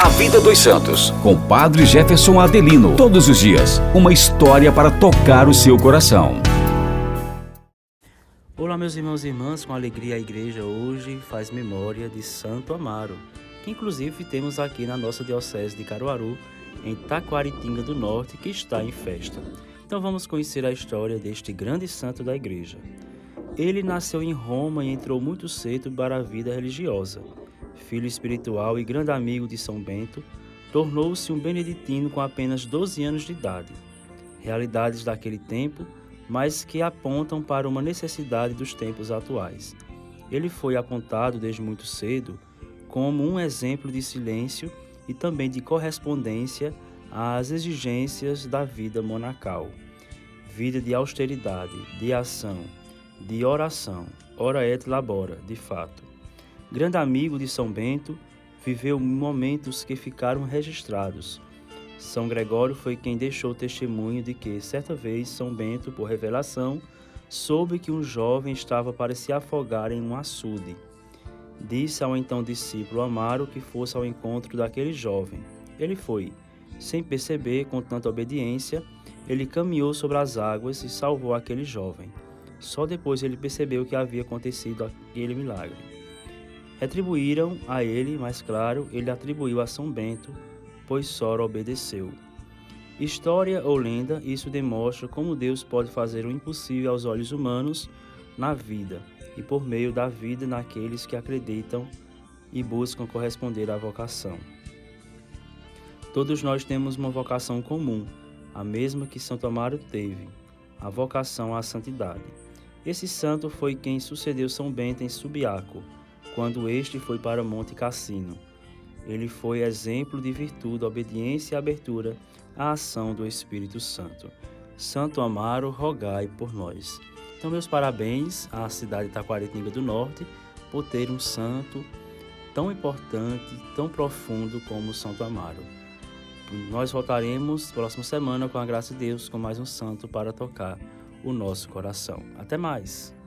A Vida dos Santos, com Padre Jefferson Adelino. Todos os dias, uma história para tocar o seu coração. Olá, meus irmãos e irmãs, com alegria a igreja hoje faz memória de Santo Amaro, que inclusive temos aqui na nossa Diocese de Caruaru, em Taquaritinga do Norte, que está em festa. Então vamos conhecer a história deste grande santo da igreja. Ele nasceu em Roma e entrou muito cedo para a vida religiosa filho espiritual e grande amigo de São Bento, tornou-se um beneditino com apenas 12 anos de idade. Realidades daquele tempo, mas que apontam para uma necessidade dos tempos atuais. Ele foi apontado desde muito cedo como um exemplo de silêncio e também de correspondência às exigências da vida monacal. Vida de austeridade, de ação, de oração, ora et labora, de fato. Grande amigo de São Bento, viveu momentos que ficaram registrados. São Gregório foi quem deixou testemunho de que, certa vez, São Bento, por revelação, soube que um jovem estava para se afogar em um açude. Disse ao então discípulo Amaro que fosse ao encontro daquele jovem. Ele foi. Sem perceber, com tanta obediência, ele caminhou sobre as águas e salvou aquele jovem. Só depois ele percebeu que havia acontecido aquele milagre. Retribuíram a ele, mas claro, ele atribuiu a São Bento, pois Sora obedeceu. História ou lenda, isso demonstra como Deus pode fazer o impossível aos olhos humanos na vida e por meio da vida naqueles que acreditam e buscam corresponder à vocação. Todos nós temos uma vocação comum, a mesma que Santo Amaro teve, a vocação à santidade. Esse santo foi quem sucedeu São Bento em Subiaco, quando este foi para Monte Cassino. Ele foi exemplo de virtude, obediência e abertura à ação do Espírito Santo. Santo Amaro, rogai por nós. Então, meus parabéns à cidade de Taquaritinga do Norte por ter um santo tão importante, tão profundo como Santo Amaro. Nós voltaremos próxima semana, com a graça de Deus, com mais um santo para tocar o nosso coração. Até mais!